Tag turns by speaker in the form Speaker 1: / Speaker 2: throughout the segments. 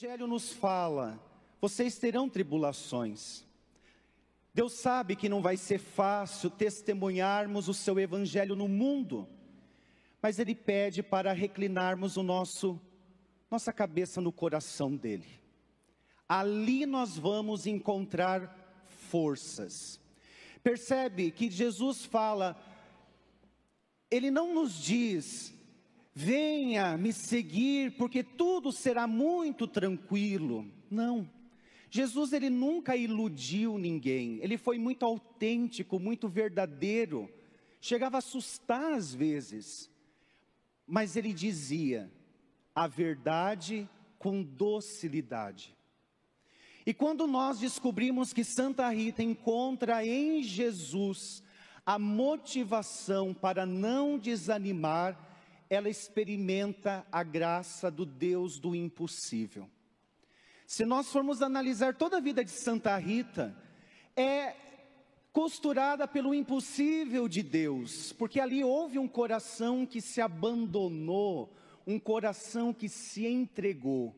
Speaker 1: Evangelho nos fala: vocês terão tribulações. Deus sabe que não vai ser fácil testemunharmos o seu evangelho no mundo, mas ele pede para reclinarmos o nosso nossa cabeça no coração dele. Ali nós vamos encontrar forças. Percebe que Jesus fala, ele não nos diz, venha me seguir, porque tudo será muito tranquilo. Não. Jesus ele nunca iludiu ninguém. Ele foi muito autêntico, muito verdadeiro. Chegava a assustar às vezes. Mas ele dizia a verdade com docilidade. E quando nós descobrimos que Santa Rita encontra em Jesus a motivação para não desanimar, ela experimenta a graça do Deus do impossível. Se nós formos analisar toda a vida de Santa Rita, é costurada pelo impossível de Deus, porque ali houve um coração que se abandonou, um coração que se entregou.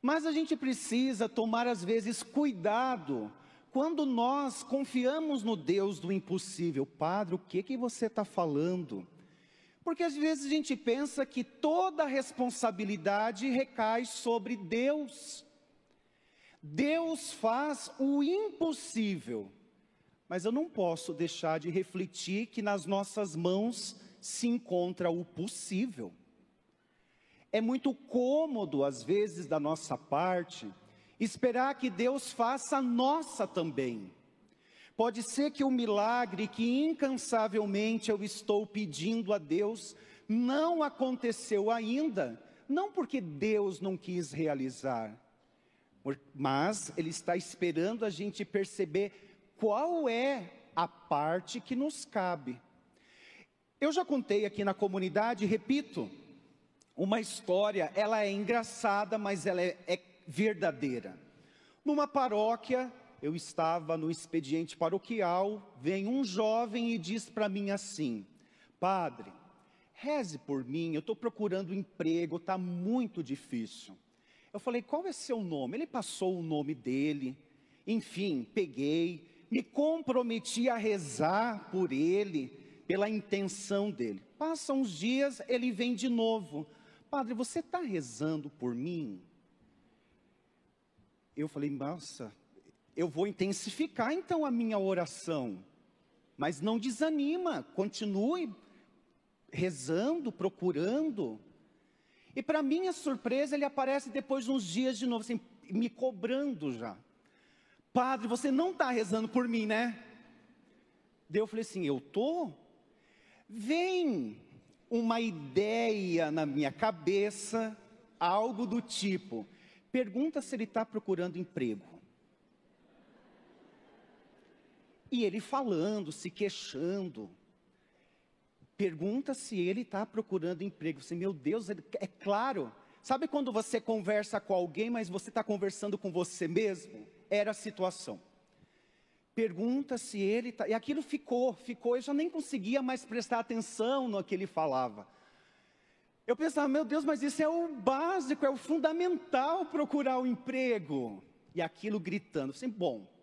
Speaker 1: Mas a gente precisa tomar, às vezes, cuidado quando nós confiamos no Deus do impossível. Padre, o que, que você está falando? Porque às vezes a gente pensa que toda a responsabilidade recai sobre Deus. Deus faz o impossível, mas eu não posso deixar de refletir que nas nossas mãos se encontra o possível. É muito cômodo, às vezes, da nossa parte, esperar que Deus faça a nossa também. Pode ser que o milagre que incansavelmente eu estou pedindo a Deus não aconteceu ainda, não porque Deus não quis realizar, mas Ele está esperando a gente perceber qual é a parte que nos cabe. Eu já contei aqui na comunidade, repito, uma história, ela é engraçada, mas ela é, é verdadeira. Numa paróquia, eu estava no expediente paroquial, vem um jovem e diz para mim assim: Padre, reze por mim, eu estou procurando emprego, está muito difícil. Eu falei: Qual é seu nome? Ele passou o nome dele, enfim, peguei, me comprometi a rezar por ele, pela intenção dele. Passam uns dias, ele vem de novo. Padre, você está rezando por mim? Eu falei, nossa, eu vou intensificar então a minha oração. Mas não desanima, continue rezando, procurando. E para minha surpresa, ele aparece depois de uns dias de novo, assim, me cobrando já. Padre, você não está rezando por mim, né? Daí eu falei assim, eu tô. Vem uma ideia na minha cabeça, algo do tipo: pergunta se ele está procurando emprego. E ele falando, se queixando. Pergunta se ele está procurando emprego. Você, meu Deus, é claro. Sabe quando você conversa com alguém, mas você está conversando com você mesmo? Era a situação. Pergunta se ele está. E aquilo ficou, ficou. Eu já nem conseguia mais prestar atenção no que ele falava. Eu pensava, meu Deus, mas isso é o básico, é o fundamental procurar o um emprego. E aquilo gritando, assim, bom,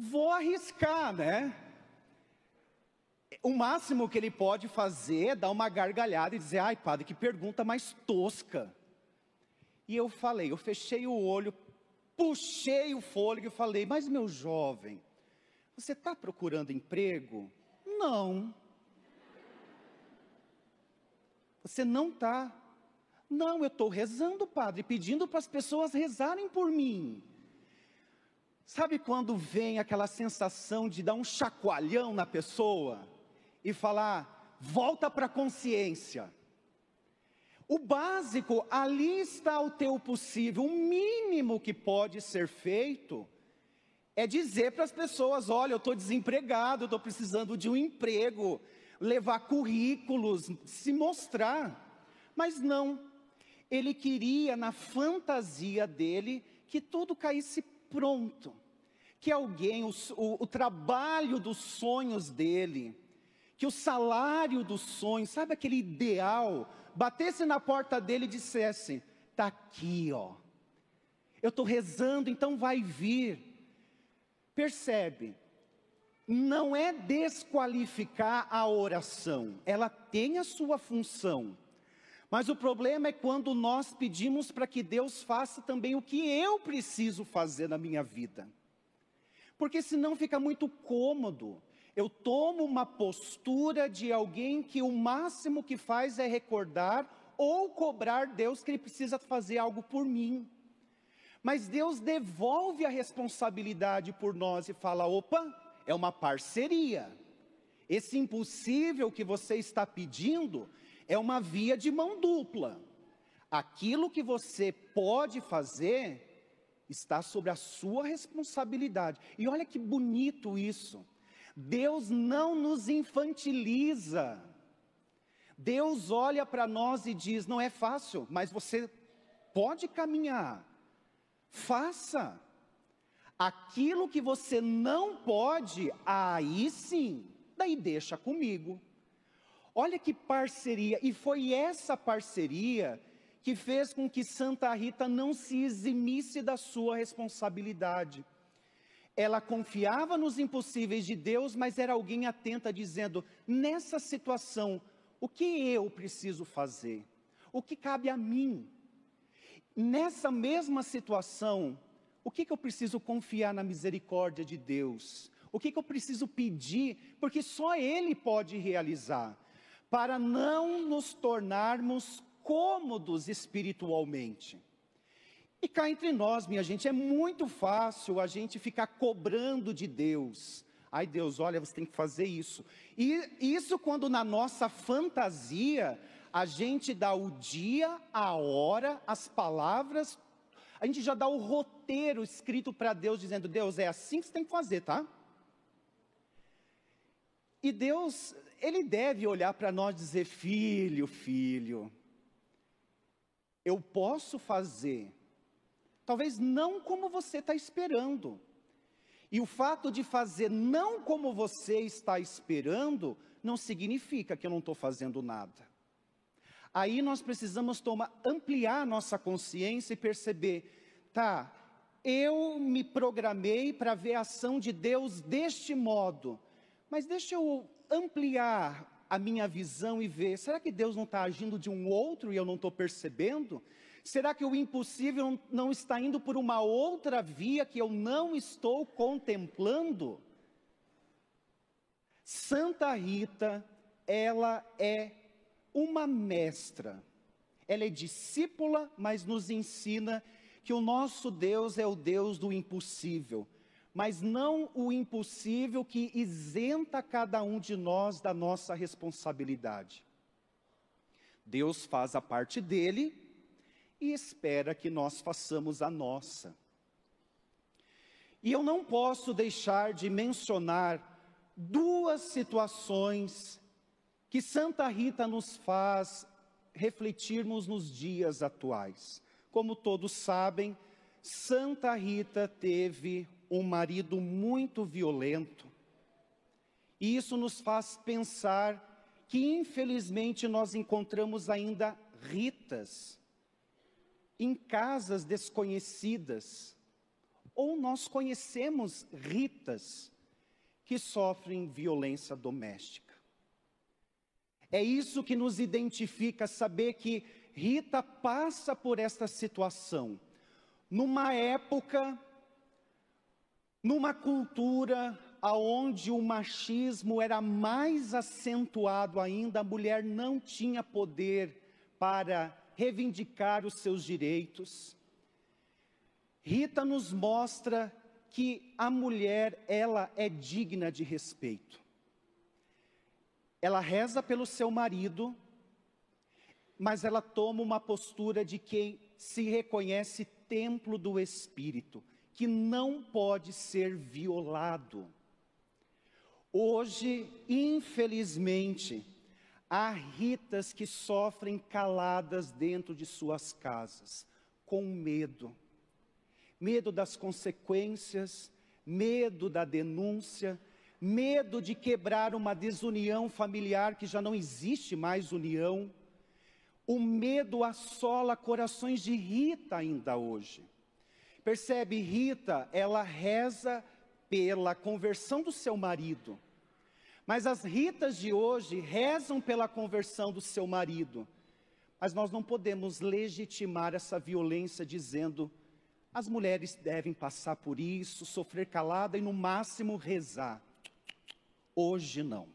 Speaker 1: vou arriscar, né? O máximo que ele pode fazer é dar uma gargalhada e dizer, ai padre, que pergunta mais tosca. E eu falei, eu fechei o olho, puxei o fôlego e falei: Mas meu jovem, você está procurando emprego? Não. Você não está. Não, eu estou rezando, padre, pedindo para as pessoas rezarem por mim. Sabe quando vem aquela sensação de dar um chacoalhão na pessoa e falar, volta para a consciência? O básico, ali está o teu possível. O mínimo que pode ser feito é dizer para as pessoas: olha, eu estou desempregado, estou precisando de um emprego, levar currículos, se mostrar. Mas não, ele queria, na fantasia dele, que tudo caísse pronto, que alguém, o, o, o trabalho dos sonhos dele, que o salário dos sonhos, sabe aquele ideal, batesse na porta dele e dissesse: está aqui, ó. Eu estou rezando, então vai vir. Percebe? Não é desqualificar a oração, ela tem a sua função. Mas o problema é quando nós pedimos para que Deus faça também o que eu preciso fazer na minha vida. Porque senão fica muito cômodo. Eu tomo uma postura de alguém que o máximo que faz é recordar ou cobrar Deus que ele precisa fazer algo por mim. Mas Deus devolve a responsabilidade por nós e fala: opa, é uma parceria. Esse impossível que você está pedindo é uma via de mão dupla. Aquilo que você pode fazer está sobre a sua responsabilidade. E olha que bonito isso. Deus não nos infantiliza. Deus olha para nós e diz: não é fácil, mas você pode caminhar. Faça. Aquilo que você não pode, aí sim, daí deixa comigo. Olha que parceria, e foi essa parceria que fez com que Santa Rita não se eximisse da sua responsabilidade. Ela confiava nos impossíveis de Deus, mas era alguém atenta, dizendo: nessa situação, o que eu preciso fazer? O que cabe a mim? Nessa mesma situação, o que, que eu preciso confiar na misericórdia de Deus? O que, que eu preciso pedir? Porque só Ele pode realizar, para não nos tornarmos cômodos espiritualmente. E cá entre nós, minha gente, é muito fácil a gente ficar cobrando de Deus. Ai Deus, olha, você tem que fazer isso. E isso quando na nossa fantasia a gente dá o dia, a hora, as palavras, a gente já dá o roteiro escrito para Deus dizendo: Deus, é assim que você tem que fazer, tá? E Deus, Ele deve olhar para nós e dizer: Filho, filho, eu posso fazer, talvez não como você está esperando, e o fato de fazer não como você está esperando, não significa que eu não estou fazendo nada. Aí nós precisamos tomar, ampliar nossa consciência e perceber, tá, eu me programei para ver a ação de Deus deste modo, mas deixa eu ampliar a minha visão e ver, será que Deus não está agindo de um outro e eu não estou percebendo? Será que o impossível não está indo por uma outra via que eu não estou contemplando? Santa Rita, ela é uma mestra. Ela é discípula, mas nos ensina que o nosso Deus é o Deus do impossível, mas não o impossível que isenta cada um de nós da nossa responsabilidade. Deus faz a parte dele, e espera que nós façamos a nossa. E eu não posso deixar de mencionar duas situações que Santa Rita nos faz refletirmos nos dias atuais. Como todos sabem, Santa Rita teve um marido muito violento. E isso nos faz pensar que, infelizmente, nós encontramos ainda Ritas em casas desconhecidas, ou nós conhecemos ritas que sofrem violência doméstica. É isso que nos identifica, saber que Rita passa por esta situação, numa época, numa cultura aonde o machismo era mais acentuado ainda, a mulher não tinha poder para reivindicar os seus direitos. Rita nos mostra que a mulher, ela é digna de respeito. Ela reza pelo seu marido, mas ela toma uma postura de quem se reconhece templo do Espírito, que não pode ser violado. Hoje, infelizmente, Há ritas que sofrem caladas dentro de suas casas, com medo. Medo das consequências, medo da denúncia, medo de quebrar uma desunião familiar que já não existe mais união. O medo assola corações de Rita ainda hoje. Percebe, Rita, ela reza pela conversão do seu marido. Mas as Ritas de hoje rezam pela conversão do seu marido. Mas nós não podemos legitimar essa violência dizendo as mulheres devem passar por isso, sofrer calada e no máximo rezar. Hoje não.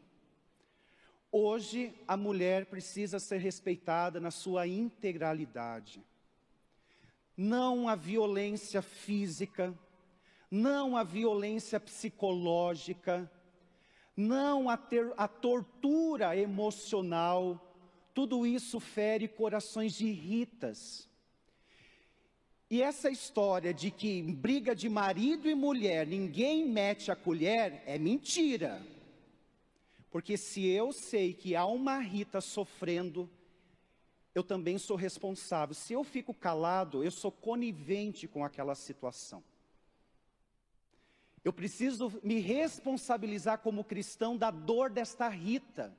Speaker 1: Hoje a mulher precisa ser respeitada na sua integralidade. Não a violência física, não a violência psicológica, não a, ter, a tortura emocional, tudo isso fere corações de ritas. E essa história de que briga de marido e mulher, ninguém mete a colher, é mentira. Porque se eu sei que há uma Rita sofrendo, eu também sou responsável. Se eu fico calado, eu sou conivente com aquela situação. Eu preciso me responsabilizar como cristão da dor desta Rita,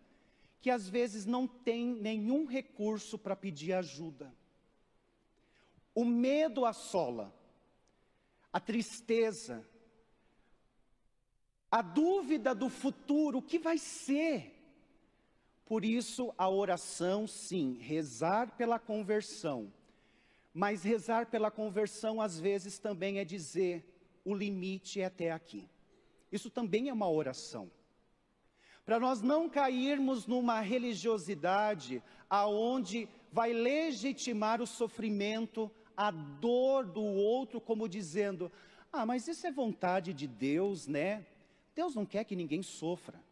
Speaker 1: que às vezes não tem nenhum recurso para pedir ajuda. O medo assola, a tristeza, a dúvida do futuro, o que vai ser? Por isso, a oração, sim, rezar pela conversão. Mas rezar pela conversão, às vezes, também é dizer: o limite é até aqui. Isso também é uma oração. Para nós não cairmos numa religiosidade aonde vai legitimar o sofrimento, a dor do outro, como dizendo: ah, mas isso é vontade de Deus, né? Deus não quer que ninguém sofra.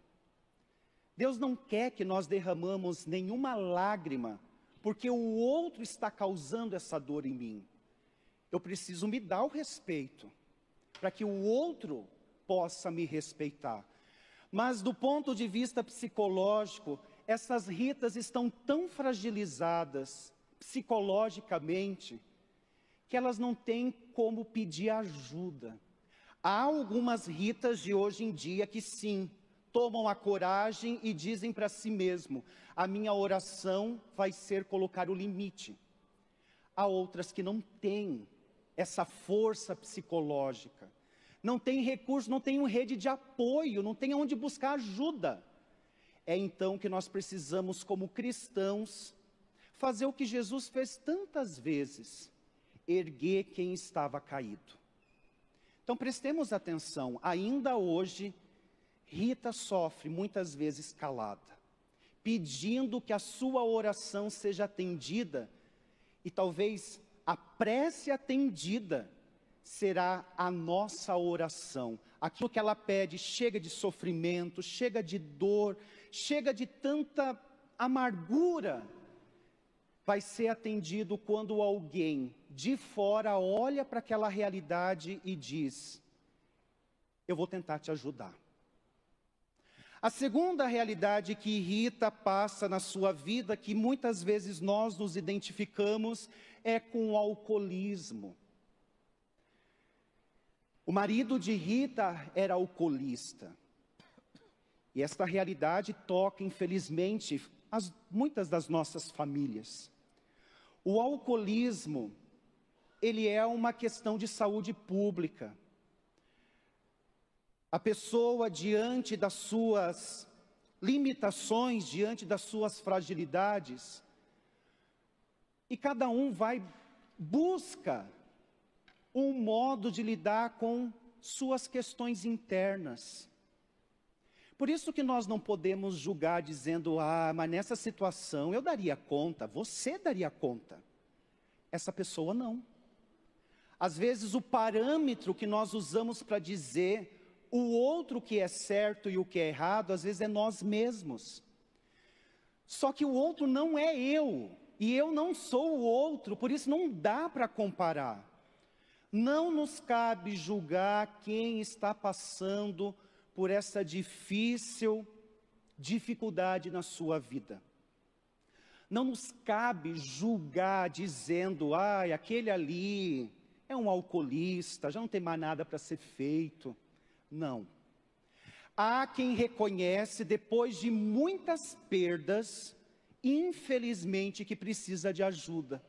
Speaker 1: Deus não quer que nós derramamos nenhuma lágrima, porque o outro está causando essa dor em mim. Eu preciso me dar o respeito para que o outro possa me respeitar. Mas do ponto de vista psicológico, essas ritas estão tão fragilizadas psicologicamente que elas não têm como pedir ajuda. Há algumas ritas de hoje em dia que sim, tomam a coragem e dizem para si mesmo: a minha oração vai ser colocar o limite. Há outras que não têm essa força psicológica não tem recurso, não tem uma rede de apoio, não tem onde buscar ajuda. É então que nós precisamos, como cristãos, fazer o que Jesus fez tantas vezes: erguer quem estava caído. Então prestemos atenção, ainda hoje, Rita sofre muitas vezes calada, pedindo que a sua oração seja atendida e talvez a prece atendida será a nossa oração. Aquilo que ela pede chega de sofrimento, chega de dor, chega de tanta amargura, vai ser atendido quando alguém de fora olha para aquela realidade e diz: Eu vou tentar te ajudar. A segunda realidade que Rita passa na sua vida, que muitas vezes nós nos identificamos, é com o alcoolismo. O marido de Rita era alcoolista. E esta realidade toca, infelizmente, as, muitas das nossas famílias. O alcoolismo, ele é uma questão de saúde pública. A pessoa, diante das suas limitações, diante das suas fragilidades, e cada um vai, busca um modo de lidar com suas questões internas. Por isso que nós não podemos julgar dizendo, ah, mas nessa situação eu daria conta, você daria conta. Essa pessoa não. Às vezes o parâmetro que nós usamos para dizer o outro que é certo e o que é errado, às vezes é nós mesmos. Só que o outro não é eu, e eu não sou o outro, por isso não dá para comparar. Não nos cabe julgar quem está passando por essa difícil dificuldade na sua vida. Não nos cabe julgar dizendo, ai, aquele ali é um alcoolista, já não tem mais nada para ser feito. Não. Há quem reconhece, depois de muitas perdas, infelizmente, que precisa de ajuda.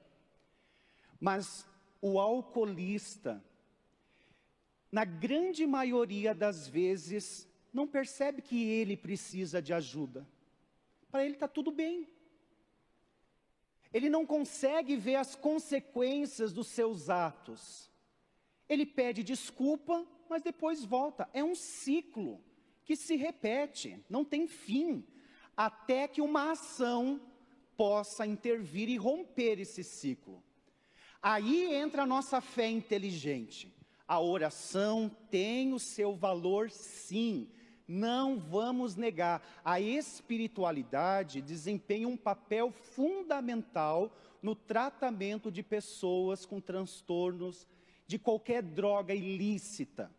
Speaker 1: Mas o alcoolista, na grande maioria das vezes, não percebe que ele precisa de ajuda. Para ele está tudo bem. Ele não consegue ver as consequências dos seus atos. Ele pede desculpa, mas depois volta. É um ciclo que se repete, não tem fim, até que uma ação possa intervir e romper esse ciclo. Aí entra a nossa fé inteligente. A oração tem o seu valor, sim. Não vamos negar. A espiritualidade desempenha um papel fundamental no tratamento de pessoas com transtornos de qualquer droga ilícita.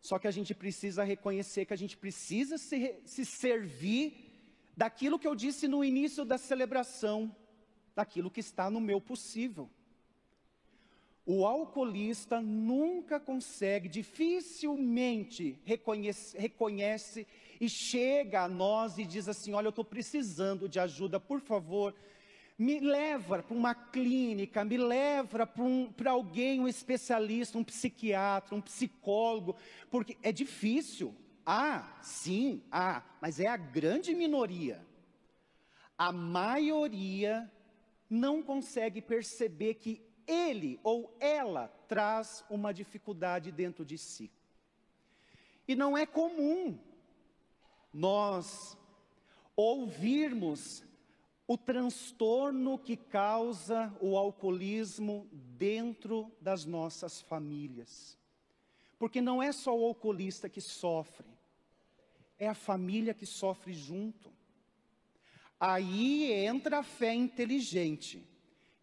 Speaker 1: Só que a gente precisa reconhecer que a gente precisa se, se servir daquilo que eu disse no início da celebração daquilo que está no meu possível. O alcoolista nunca consegue, dificilmente reconhece, reconhece e chega a nós e diz assim: Olha, eu estou precisando de ajuda, por favor, me leva para uma clínica, me leva para um, alguém, um especialista, um psiquiatra, um psicólogo, porque é difícil. Ah, sim, ah, mas é a grande minoria. A maioria não consegue perceber que ele ou ela traz uma dificuldade dentro de si. E não é comum nós ouvirmos o transtorno que causa o alcoolismo dentro das nossas famílias. Porque não é só o alcoolista que sofre, é a família que sofre junto. Aí entra a fé inteligente.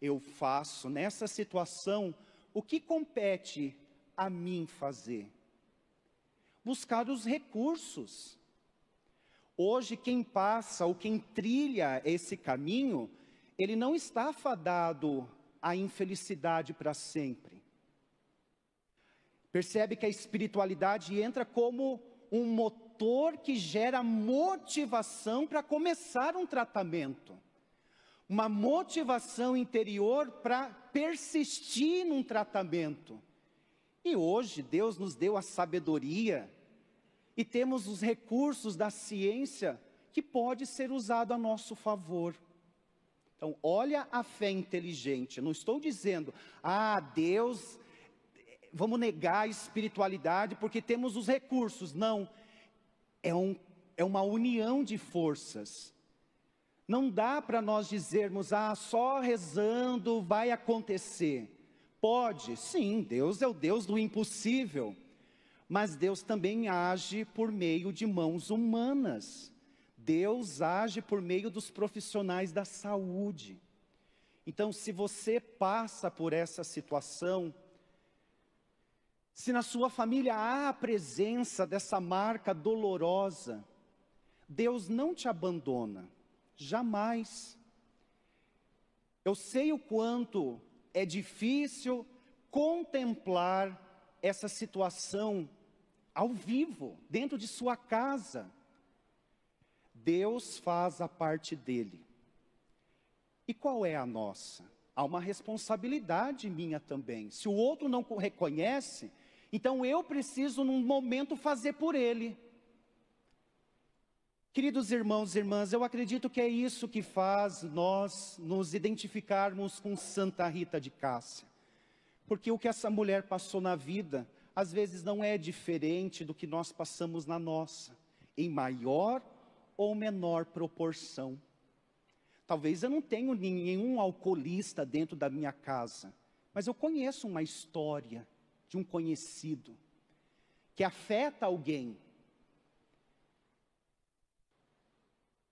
Speaker 1: Eu faço nessa situação o que compete a mim fazer. Buscar os recursos. Hoje, quem passa ou quem trilha esse caminho, ele não está fadado à infelicidade para sempre. Percebe que a espiritualidade entra como um motor que gera motivação para começar um tratamento. Uma motivação interior para persistir num tratamento. E hoje Deus nos deu a sabedoria e temos os recursos da ciência que pode ser usado a nosso favor. Então, olha a fé inteligente. não estou dizendo, ah, Deus, vamos negar a espiritualidade porque temos os recursos. Não, é, um, é uma união de forças. Não dá para nós dizermos, ah, só rezando vai acontecer. Pode, sim, Deus é o Deus do impossível. Mas Deus também age por meio de mãos humanas. Deus age por meio dos profissionais da saúde. Então, se você passa por essa situação, se na sua família há a presença dessa marca dolorosa, Deus não te abandona, jamais. Eu sei o quanto é difícil contemplar essa situação ao vivo, dentro de sua casa. Deus faz a parte dele. E qual é a nossa? Há uma responsabilidade minha também. Se o outro não reconhece, então eu preciso, num momento, fazer por ele. Queridos irmãos e irmãs, eu acredito que é isso que faz nós nos identificarmos com Santa Rita de Cássia. Porque o que essa mulher passou na vida, às vezes não é diferente do que nós passamos na nossa, em maior ou menor proporção. Talvez eu não tenha nenhum alcoolista dentro da minha casa, mas eu conheço uma história de um conhecido, que afeta alguém.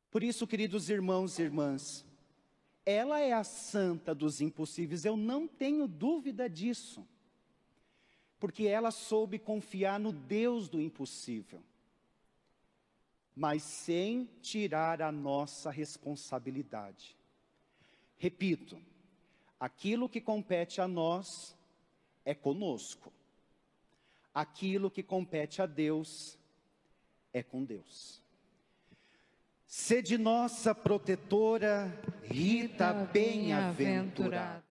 Speaker 1: Por isso, queridos irmãos e irmãs, ela é a santa dos impossíveis, eu não tenho dúvida disso. Porque ela soube confiar no Deus do impossível, mas sem tirar a nossa responsabilidade. Repito, aquilo que compete a nós, é conosco. Aquilo que compete a Deus é com Deus. Sede nossa protetora, Rita bem-aventurada.